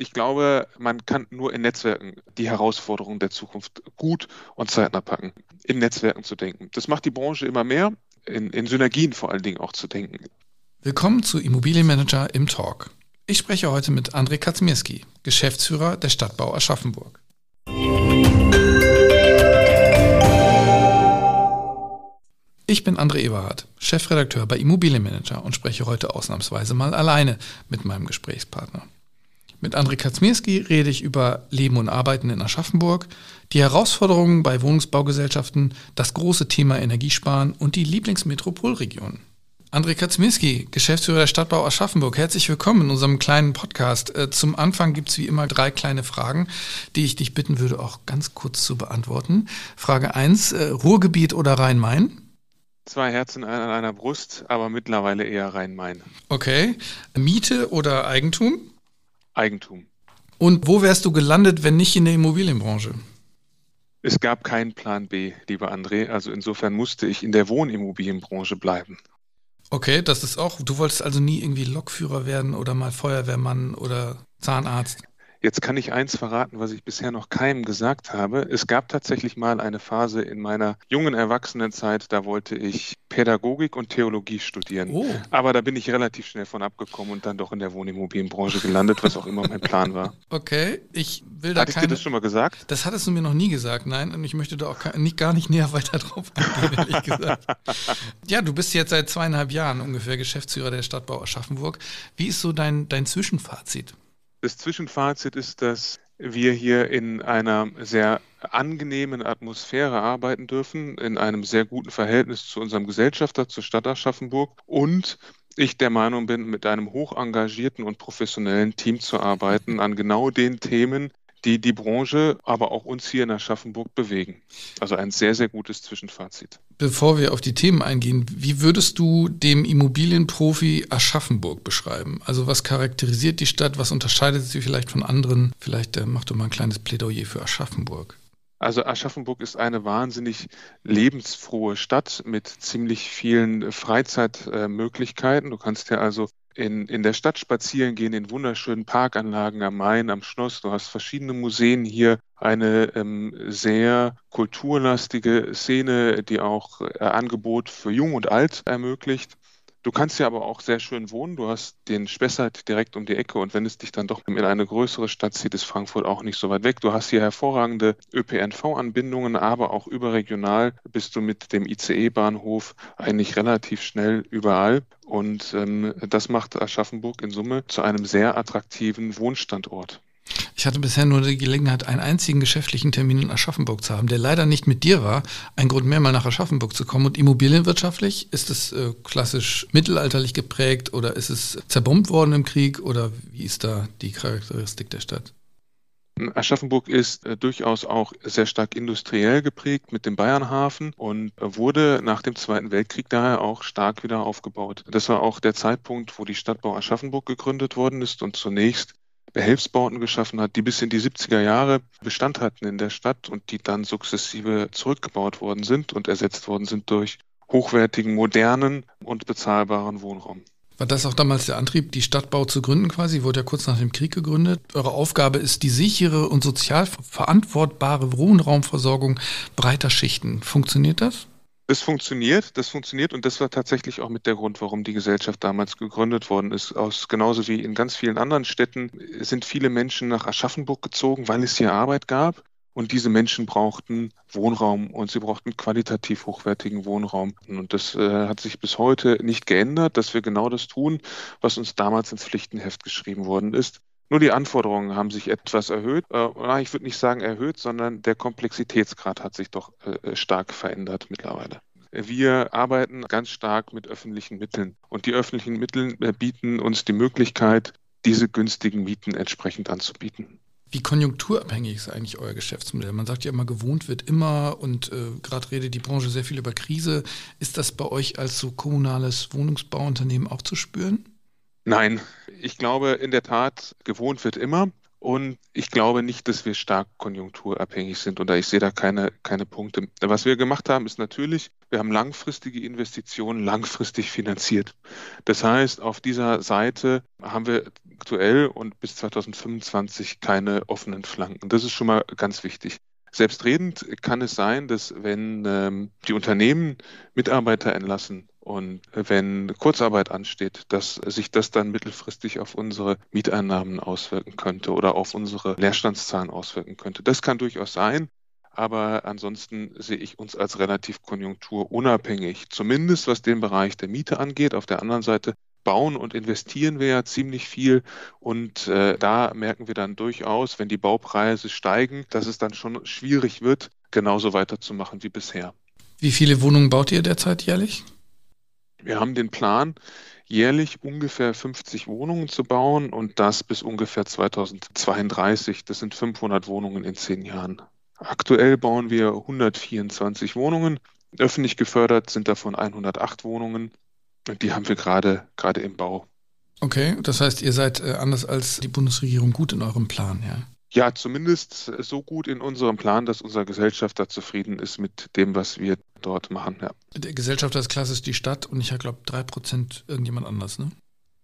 Ich glaube, man kann nur in Netzwerken die Herausforderungen der Zukunft gut und zeitnah packen, in Netzwerken zu denken. Das macht die Branche immer mehr, in, in Synergien vor allen Dingen auch zu denken. Willkommen zu Immobilienmanager im Talk. Ich spreche heute mit André Kaczmierski, Geschäftsführer der Stadtbau Aschaffenburg. Ich bin André Eberhardt, Chefredakteur bei Immobilienmanager und spreche heute ausnahmsweise mal alleine mit meinem Gesprächspartner. Mit André Kaczmierski rede ich über Leben und Arbeiten in Aschaffenburg, die Herausforderungen bei Wohnungsbaugesellschaften, das große Thema Energiesparen und die Lieblingsmetropolregion. André Kaczmierski, Geschäftsführer der Stadtbau Aschaffenburg, herzlich willkommen in unserem kleinen Podcast. Äh, zum Anfang gibt es wie immer drei kleine Fragen, die ich dich bitten würde, auch ganz kurz zu beantworten. Frage 1, äh, Ruhrgebiet oder Rhein-Main? Zwei Herzen an einer Brust, aber mittlerweile eher Rhein-Main. Okay. Miete oder Eigentum? Eigentum. Und wo wärst du gelandet, wenn nicht in der Immobilienbranche? Es gab keinen Plan B, lieber André. Also insofern musste ich in der Wohnimmobilienbranche bleiben. Okay, das ist auch. Du wolltest also nie irgendwie Lokführer werden oder mal Feuerwehrmann oder Zahnarzt? Jetzt kann ich eins verraten, was ich bisher noch keinem gesagt habe. Es gab tatsächlich mal eine Phase in meiner jungen Erwachsenenzeit, da wollte ich Pädagogik und Theologie studieren. Oh. Aber da bin ich relativ schnell von abgekommen und dann doch in der Wohnimmobilienbranche gelandet, was auch immer mein Plan war. Okay, ich will da Hatte keine... dir das schon mal gesagt? Das hattest du mir noch nie gesagt, nein. Und ich möchte da auch nicht, gar nicht näher weiter drauf eingehen, ehrlich gesagt. ja, du bist jetzt seit zweieinhalb Jahren ungefähr Geschäftsführer der Stadtbau Aschaffenburg. Wie ist so dein, dein Zwischenfazit? Das Zwischenfazit ist, dass wir hier in einer sehr angenehmen Atmosphäre arbeiten dürfen, in einem sehr guten Verhältnis zu unserem Gesellschafter, zur Stadt Aschaffenburg und ich der Meinung bin, mit einem hoch engagierten und professionellen Team zu arbeiten an genau den Themen, die die Branche, aber auch uns hier in Aschaffenburg bewegen. Also ein sehr, sehr gutes Zwischenfazit. Bevor wir auf die Themen eingehen, wie würdest du dem Immobilienprofi Aschaffenburg beschreiben? Also was charakterisiert die Stadt? Was unterscheidet sie vielleicht von anderen? Vielleicht äh, mach doch mal ein kleines Plädoyer für Aschaffenburg. Also Aschaffenburg ist eine wahnsinnig lebensfrohe Stadt mit ziemlich vielen Freizeitmöglichkeiten. Du kannst ja also in, in der Stadt spazieren gehen, in wunderschönen Parkanlagen am Main, am Schloss. Du hast verschiedene Museen hier, eine ähm, sehr kulturlastige Szene, die auch äh, Angebot für Jung und Alt ermöglicht. Du kannst ja aber auch sehr schön wohnen. Du hast den Spessart direkt um die Ecke und wenn es dich dann doch in eine größere Stadt zieht, ist Frankfurt auch nicht so weit weg. Du hast hier hervorragende ÖPNV-Anbindungen, aber auch überregional bist du mit dem ICE-Bahnhof eigentlich relativ schnell überall. Und ähm, das macht Aschaffenburg in Summe zu einem sehr attraktiven Wohnstandort. Ich hatte bisher nur die Gelegenheit, einen einzigen geschäftlichen Termin in Aschaffenburg zu haben, der leider nicht mit dir war. Ein Grund mehr, mal nach Aschaffenburg zu kommen. Und immobilienwirtschaftlich, ist es äh, klassisch mittelalterlich geprägt oder ist es zerbombt worden im Krieg oder wie ist da die Charakteristik der Stadt? Aschaffenburg ist äh, durchaus auch sehr stark industriell geprägt mit dem Bayernhafen und äh, wurde nach dem Zweiten Weltkrieg daher auch stark wieder aufgebaut. Das war auch der Zeitpunkt, wo die Stadtbau Aschaffenburg gegründet worden ist und zunächst Behelfsbauten geschaffen hat, die bis in die 70er Jahre Bestand hatten in der Stadt und die dann sukzessive zurückgebaut worden sind und ersetzt worden sind durch hochwertigen, modernen und bezahlbaren Wohnraum. War das auch damals der Antrieb, die Stadtbau zu gründen quasi? Wurde ja kurz nach dem Krieg gegründet. Eure Aufgabe ist die sichere und sozial verantwortbare Wohnraumversorgung breiter Schichten. Funktioniert das? Das funktioniert, das funktioniert und das war tatsächlich auch mit der Grund, warum die Gesellschaft damals gegründet worden ist. Aus genauso wie in ganz vielen anderen Städten sind viele Menschen nach Aschaffenburg gezogen, weil es hier Arbeit gab. Und diese Menschen brauchten Wohnraum und sie brauchten qualitativ hochwertigen Wohnraum. Und das äh, hat sich bis heute nicht geändert, dass wir genau das tun, was uns damals ins Pflichtenheft geschrieben worden ist. Nur die Anforderungen haben sich etwas erhöht. Äh, ich würde nicht sagen erhöht, sondern der Komplexitätsgrad hat sich doch äh, stark verändert mittlerweile. Wir arbeiten ganz stark mit öffentlichen Mitteln und die öffentlichen Mittel äh, bieten uns die Möglichkeit, diese günstigen Mieten entsprechend anzubieten. Wie konjunkturabhängig ist eigentlich euer Geschäftsmodell? Man sagt ja immer, gewohnt wird immer und äh, gerade redet die Branche sehr viel über Krise. Ist das bei euch als so kommunales Wohnungsbauunternehmen auch zu spüren? Nein, ich glaube in der Tat, gewohnt wird immer. Und ich glaube nicht, dass wir stark konjunkturabhängig sind oder ich sehe da keine, keine Punkte. Was wir gemacht haben, ist natürlich, wir haben langfristige Investitionen langfristig finanziert. Das heißt, auf dieser Seite haben wir aktuell und bis 2025 keine offenen Flanken. Das ist schon mal ganz wichtig. Selbstredend kann es sein, dass wenn ähm, die Unternehmen Mitarbeiter entlassen und wenn Kurzarbeit ansteht, dass sich das dann mittelfristig auf unsere Mieteinnahmen auswirken könnte oder auf unsere Leerstandszahlen auswirken könnte. Das kann durchaus sein. Aber ansonsten sehe ich uns als relativ konjunkturunabhängig, zumindest was den Bereich der Miete angeht. Auf der anderen Seite bauen und investieren wir ja ziemlich viel. Und äh, da merken wir dann durchaus, wenn die Baupreise steigen, dass es dann schon schwierig wird, genauso weiterzumachen wie bisher. Wie viele Wohnungen baut ihr derzeit jährlich? Wir haben den Plan, jährlich ungefähr 50 Wohnungen zu bauen und das bis ungefähr 2032. Das sind 500 Wohnungen in zehn Jahren. Aktuell bauen wir 124 Wohnungen. Öffentlich gefördert sind davon 108 Wohnungen. Und die haben wir gerade, gerade im Bau. Okay, das heißt, ihr seid äh, anders als die Bundesregierung gut in eurem Plan, ja? Ja, zumindest so gut in unserem Plan, dass unser Gesellschafter zufrieden ist mit dem, was wir dort machen. Ja. Der Gesellschafter ist klassisch die Stadt und ich glaube drei Prozent irgendjemand anders, ne?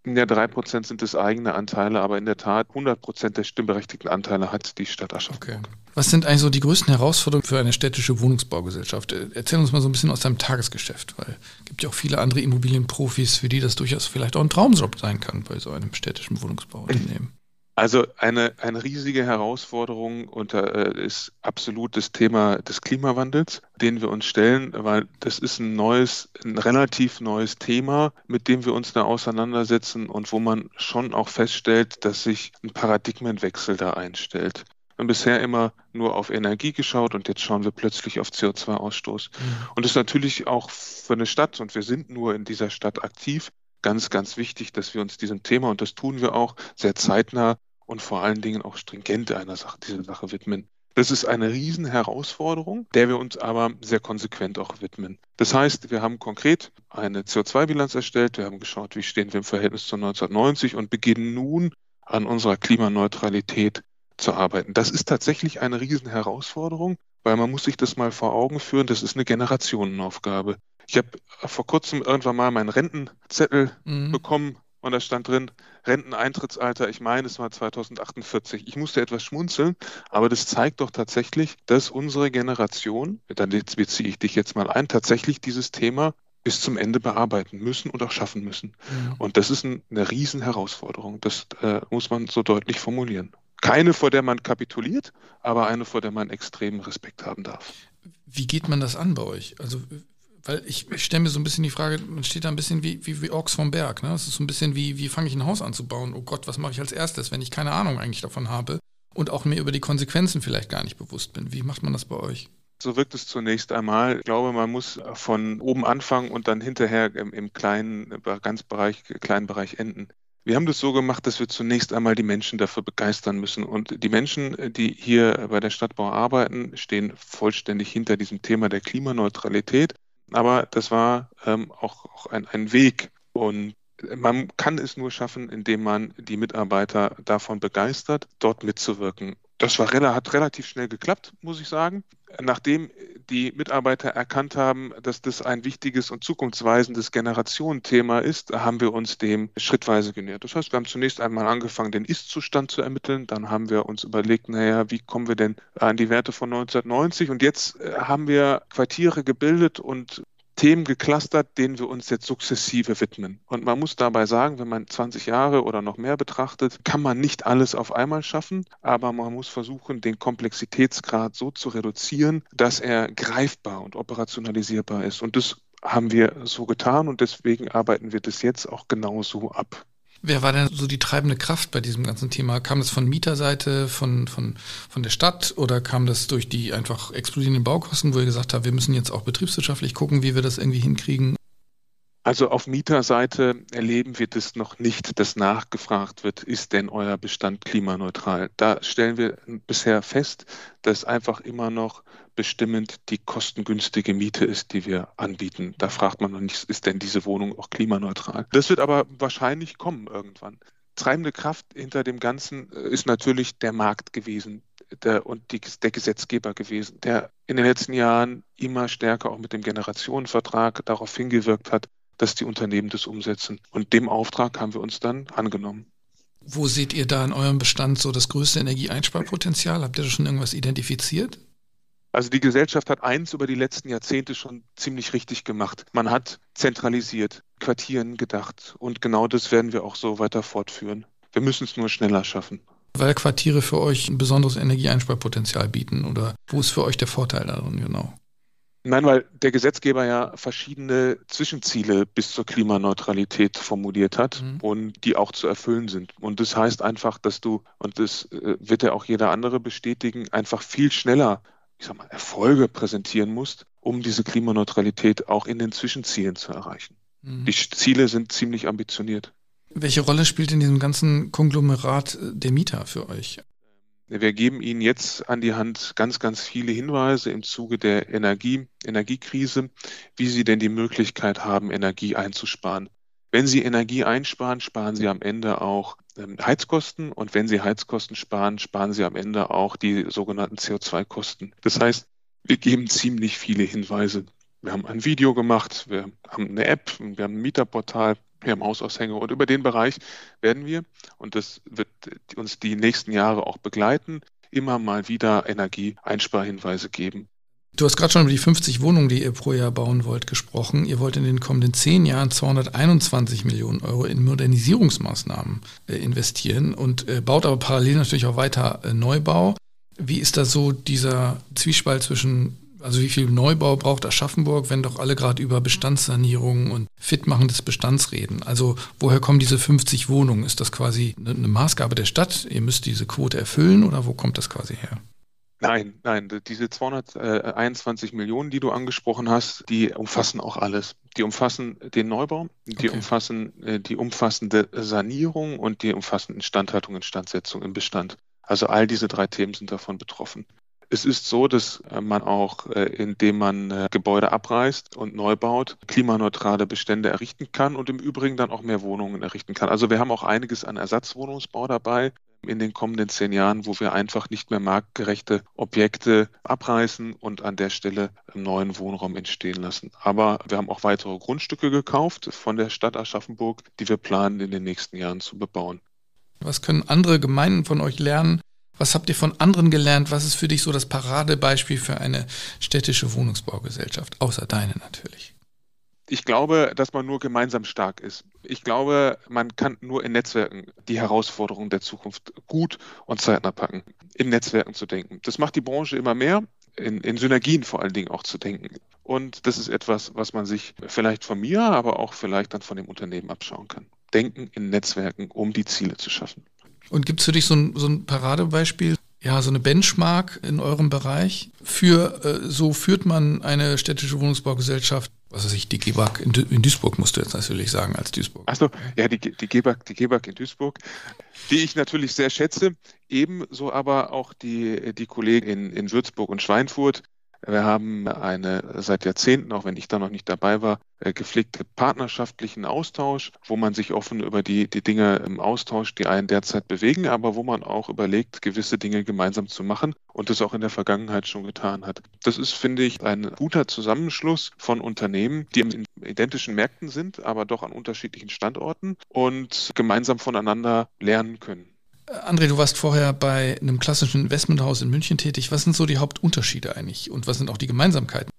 Ja, drei Prozent sind es eigene Anteile, aber in der Tat 100 Prozent der stimmberechtigten Anteile hat die Stadt Aschaffenburg. Okay. Was sind eigentlich so die größten Herausforderungen für eine städtische Wohnungsbaugesellschaft? Erzähl uns mal so ein bisschen aus deinem Tagesgeschäft, weil es gibt ja auch viele andere Immobilienprofis, für die das durchaus vielleicht auch ein Traumjob sein kann bei so einem städtischen Wohnungsbauunternehmen. Also eine, eine riesige Herausforderung und äh, ist absolut das Thema des Klimawandels, den wir uns stellen, weil das ist ein neues, ein relativ neues Thema, mit dem wir uns da auseinandersetzen und wo man schon auch feststellt, dass sich ein Paradigmenwechsel da einstellt. Wir haben bisher immer nur auf Energie geschaut und jetzt schauen wir plötzlich auf CO2-Ausstoß. Mhm. Und das ist natürlich auch für eine Stadt, und wir sind nur in dieser Stadt aktiv, ganz, ganz wichtig, dass wir uns diesem Thema, und das tun wir auch, sehr zeitnah und vor allen Dingen auch stringent einer Sache, dieser Sache widmen. Das ist eine Riesenherausforderung, der wir uns aber sehr konsequent auch widmen. Das heißt, wir haben konkret eine CO2-Bilanz erstellt, wir haben geschaut, wie stehen wir im Verhältnis zu 1990 und beginnen nun an unserer Klimaneutralität zu arbeiten. Das ist tatsächlich eine Riesenherausforderung, weil man muss sich das mal vor Augen führen, das ist eine Generationenaufgabe. Ich habe vor kurzem irgendwann mal meinen Rentenzettel mhm. bekommen und da stand drin, Renteneintrittsalter, ich meine, es war 2048. Ich musste etwas schmunzeln, aber das zeigt doch tatsächlich, dass unsere Generation, dann beziehe ich dich jetzt mal ein, tatsächlich dieses Thema bis zum Ende bearbeiten müssen und auch schaffen müssen. Mhm. Und das ist ein, eine Riesenherausforderung. Das äh, muss man so deutlich formulieren. Keine, vor der man kapituliert, aber eine, vor der man extremen Respekt haben darf. Wie geht man das an bei euch? Also weil ich, ich stelle mir so ein bisschen die Frage, man steht da ein bisschen wie, wie, wie Orks vom Berg. Ne? Das ist so ein bisschen wie, wie fange ich ein Haus an zu bauen? Oh Gott, was mache ich als erstes, wenn ich keine Ahnung eigentlich davon habe und auch mir über die Konsequenzen vielleicht gar nicht bewusst bin. Wie macht man das bei euch? So wirkt es zunächst einmal. Ich glaube, man muss von oben anfangen und dann hinterher im, im kleinen, ganz Bereich, kleinen Bereich enden. Wir haben das so gemacht, dass wir zunächst einmal die Menschen dafür begeistern müssen. Und die Menschen, die hier bei der Stadtbau arbeiten, stehen vollständig hinter diesem Thema der Klimaneutralität. Aber das war ähm, auch, auch ein, ein Weg. Und man kann es nur schaffen, indem man die Mitarbeiter davon begeistert, dort mitzuwirken. Das war, hat relativ schnell geklappt, muss ich sagen. Nachdem die Mitarbeiter erkannt haben, dass das ein wichtiges und zukunftsweisendes Generationenthema ist, haben wir uns dem schrittweise genähert. Das heißt, wir haben zunächst einmal angefangen, den Ist-Zustand zu ermitteln. Dann haben wir uns überlegt, naja, wie kommen wir denn an die Werte von 1990? Und jetzt äh, haben wir Quartiere gebildet und Themen geclustert, denen wir uns jetzt sukzessive widmen. Und man muss dabei sagen, wenn man 20 Jahre oder noch mehr betrachtet, kann man nicht alles auf einmal schaffen, aber man muss versuchen, den Komplexitätsgrad so zu reduzieren, dass er greifbar und operationalisierbar ist. Und das haben wir so getan und deswegen arbeiten wir das jetzt auch genauso ab. Wer war denn so die treibende Kraft bei diesem ganzen Thema? Kam das von Mieterseite, von, von, von der Stadt oder kam das durch die einfach explodierenden Baukosten, wo ihr gesagt habt, wir müssen jetzt auch betriebswirtschaftlich gucken, wie wir das irgendwie hinkriegen? Also auf Mieterseite erleben wir das noch nicht, dass nachgefragt wird, ist denn euer Bestand klimaneutral? Da stellen wir bisher fest, dass einfach immer noch bestimmend die kostengünstige Miete ist, die wir anbieten. Da fragt man noch nicht, ist denn diese Wohnung auch klimaneutral? Das wird aber wahrscheinlich kommen irgendwann. treibende Kraft hinter dem Ganzen äh, ist natürlich der Markt gewesen der, und die, der Gesetzgeber gewesen, der in den letzten Jahren immer stärker auch mit dem Generationenvertrag darauf hingewirkt hat, dass die Unternehmen das umsetzen. Und dem Auftrag haben wir uns dann angenommen. Wo seht ihr da in eurem Bestand so das größte Energieeinsparpotenzial? Habt ihr da schon irgendwas identifiziert? Also die Gesellschaft hat eins über die letzten Jahrzehnte schon ziemlich richtig gemacht. Man hat zentralisiert, Quartieren gedacht und genau das werden wir auch so weiter fortführen. Wir müssen es nur schneller schaffen. Weil Quartiere für euch ein besonderes Energieeinsparpotenzial bieten oder wo ist für euch der Vorteil darin genau? Nein, weil der Gesetzgeber ja verschiedene Zwischenziele bis zur Klimaneutralität formuliert hat mhm. und die auch zu erfüllen sind. Und das heißt einfach, dass du, und das äh, wird ja auch jeder andere bestätigen, einfach viel schneller ich sag mal, Erfolge präsentieren musst, um diese Klimaneutralität auch in den Zwischenzielen zu erreichen. Mhm. Die Ziele sind ziemlich ambitioniert. Welche Rolle spielt in diesem ganzen Konglomerat äh, der Mieter für euch? Wir geben Ihnen jetzt an die Hand ganz, ganz viele Hinweise im Zuge der Energie, Energiekrise, wie Sie denn die Möglichkeit haben, Energie einzusparen. Wenn Sie Energie einsparen, sparen Sie am Ende auch ähm, Heizkosten und wenn Sie Heizkosten sparen, sparen Sie am Ende auch die sogenannten CO2-Kosten. Das heißt, wir geben ziemlich viele Hinweise. Wir haben ein Video gemacht, wir haben eine App, wir haben ein Mieterportal, wir haben Hausaushänge und über den Bereich werden wir, und das wird uns die nächsten Jahre auch begleiten, immer mal wieder Energieeinsparhinweise geben. Du hast gerade schon über die 50 Wohnungen, die ihr pro Jahr bauen wollt, gesprochen. Ihr wollt in den kommenden zehn Jahren 221 Millionen Euro in Modernisierungsmaßnahmen äh, investieren und äh, baut aber parallel natürlich auch weiter äh, Neubau. Wie ist da so dieser Zwiespalt zwischen, also wie viel Neubau braucht Aschaffenburg, wenn doch alle gerade über Bestandssanierung und Fitmachen des Bestands reden? Also woher kommen diese 50 Wohnungen? Ist das quasi eine Maßgabe der Stadt? Ihr müsst diese Quote erfüllen oder wo kommt das quasi her? Nein, nein, diese 221 Millionen, die du angesprochen hast, die umfassen auch alles. Die umfassen den Neubau, die okay. umfassen äh, die umfassende Sanierung und die umfassende Instandhaltung Instandsetzung im Bestand. Also all diese drei Themen sind davon betroffen. Es ist so, dass äh, man auch, äh, indem man Gebäude abreißt und neu baut, klimaneutrale Bestände errichten kann und im Übrigen dann auch mehr Wohnungen errichten kann. Also wir haben auch einiges an Ersatzwohnungsbau dabei in den kommenden zehn Jahren, wo wir einfach nicht mehr marktgerechte Objekte abreißen und an der Stelle einen neuen Wohnraum entstehen lassen. Aber wir haben auch weitere Grundstücke gekauft von der Stadt Aschaffenburg, die wir planen in den nächsten Jahren zu bebauen. Was können andere Gemeinden von euch lernen? Was habt ihr von anderen gelernt? Was ist für dich so das Paradebeispiel für eine städtische Wohnungsbaugesellschaft? Außer deine natürlich ich glaube, dass man nur gemeinsam stark ist. Ich glaube, man kann nur in Netzwerken die Herausforderungen der Zukunft gut und zeitnah packen, in Netzwerken zu denken. Das macht die Branche immer mehr, in, in Synergien vor allen Dingen auch zu denken. Und das ist etwas, was man sich vielleicht von mir, aber auch vielleicht dann von dem Unternehmen abschauen kann. Denken in Netzwerken, um die Ziele zu schaffen. Und gibt es für dich so ein, so ein Paradebeispiel, ja, so eine Benchmark in eurem Bereich? Für, äh, so führt man eine städtische Wohnungsbaugesellschaft was weiß ich, die GEBAG in, in, Duisburg musst du jetzt natürlich sagen als Duisburg. Achso, ja, die, die, GEBAG, die GEBAG in Duisburg, die ich natürlich sehr schätze, ebenso aber auch die, die Kollegen in, in Würzburg und Schweinfurt, wir haben eine seit Jahrzehnten, auch wenn ich da noch nicht dabei war, äh, gepflegte partnerschaftlichen Austausch, wo man sich offen über die, die Dinge im Austausch, die einen derzeit bewegen, aber wo man auch überlegt, gewisse Dinge gemeinsam zu machen und das auch in der Vergangenheit schon getan hat. Das ist, finde ich, ein guter Zusammenschluss von Unternehmen, die in identischen Märkten sind, aber doch an unterschiedlichen Standorten und gemeinsam voneinander lernen können. André, du warst vorher bei einem klassischen Investmenthaus in München tätig. Was sind so die Hauptunterschiede eigentlich und was sind auch die Gemeinsamkeiten?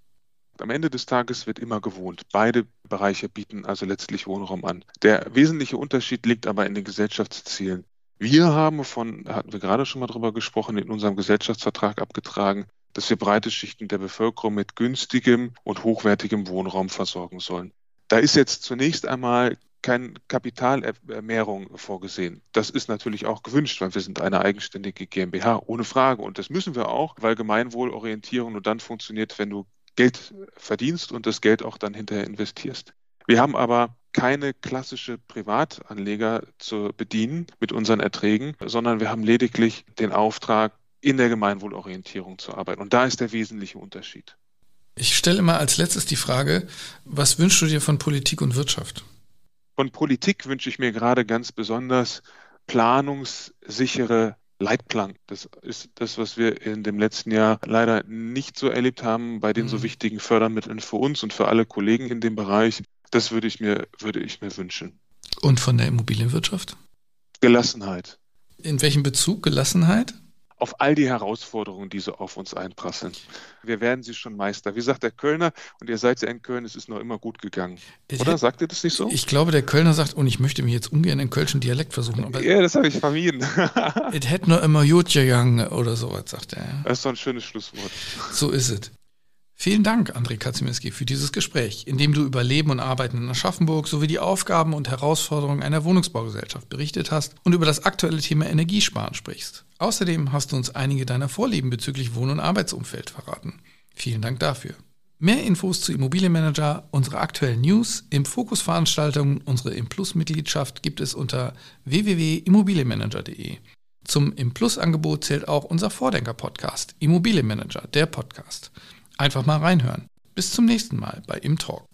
Am Ende des Tages wird immer gewohnt. Beide Bereiche bieten also letztlich Wohnraum an. Der wesentliche Unterschied liegt aber in den Gesellschaftszielen. Wir haben von, hatten wir gerade schon mal drüber gesprochen, in unserem Gesellschaftsvertrag abgetragen, dass wir breite Schichten der Bevölkerung mit günstigem und hochwertigem Wohnraum versorgen sollen. Da ist jetzt zunächst einmal keine Kapitalermehrung vorgesehen. Das ist natürlich auch gewünscht, weil wir sind eine eigenständige GmbH, ohne Frage. Und das müssen wir auch, weil Gemeinwohlorientierung nur dann funktioniert, wenn du Geld verdienst und das Geld auch dann hinterher investierst. Wir haben aber keine klassische Privatanleger zu bedienen mit unseren Erträgen, sondern wir haben lediglich den Auftrag, in der Gemeinwohlorientierung zu arbeiten. Und da ist der wesentliche Unterschied. Ich stelle immer als letztes die Frage, was wünschst du dir von Politik und Wirtschaft? Von Politik wünsche ich mir gerade ganz besonders planungssichere Leitplanken. Das ist das, was wir in dem letzten Jahr leider nicht so erlebt haben bei den mhm. so wichtigen Fördermitteln für uns und für alle Kollegen in dem Bereich. Das würde ich mir, würde ich mir wünschen. Und von der Immobilienwirtschaft? Gelassenheit. In welchem Bezug Gelassenheit? Auf all die Herausforderungen, die so auf uns einprasseln. Wir werden sie schon Meister. Wie sagt der Kölner, und ihr seid ja in Köln, es ist noch immer gut gegangen. Ich Oder sagt ihr das nicht so? Ich glaube, der Kölner sagt, und ich möchte mich jetzt ungern in kölschen Dialekt versuchen. Ja, das habe ich vermieden. Es hätte noch immer gut gegangen oder sowas, sagt er. Das ist doch ein schönes Schlusswort. So ist es. Vielen Dank, André Kazimirski, für dieses Gespräch, in dem du über Leben und Arbeiten in Aschaffenburg sowie die Aufgaben und Herausforderungen einer Wohnungsbaugesellschaft berichtet hast und über das aktuelle Thema Energiesparen sprichst. Außerdem hast du uns einige deiner Vorlieben bezüglich Wohn- und Arbeitsumfeld verraten. Vielen Dank dafür. Mehr Infos zu Immobilienmanager, unsere aktuellen News, im Fokusveranstaltungen, unsere Implus-Mitgliedschaft gibt es unter www.immobilienmanager.de. Zum Implus-Angebot zählt auch unser Vordenker-Podcast, Immobilienmanager, der Podcast. Einfach mal reinhören. Bis zum nächsten Mal bei Imtalk.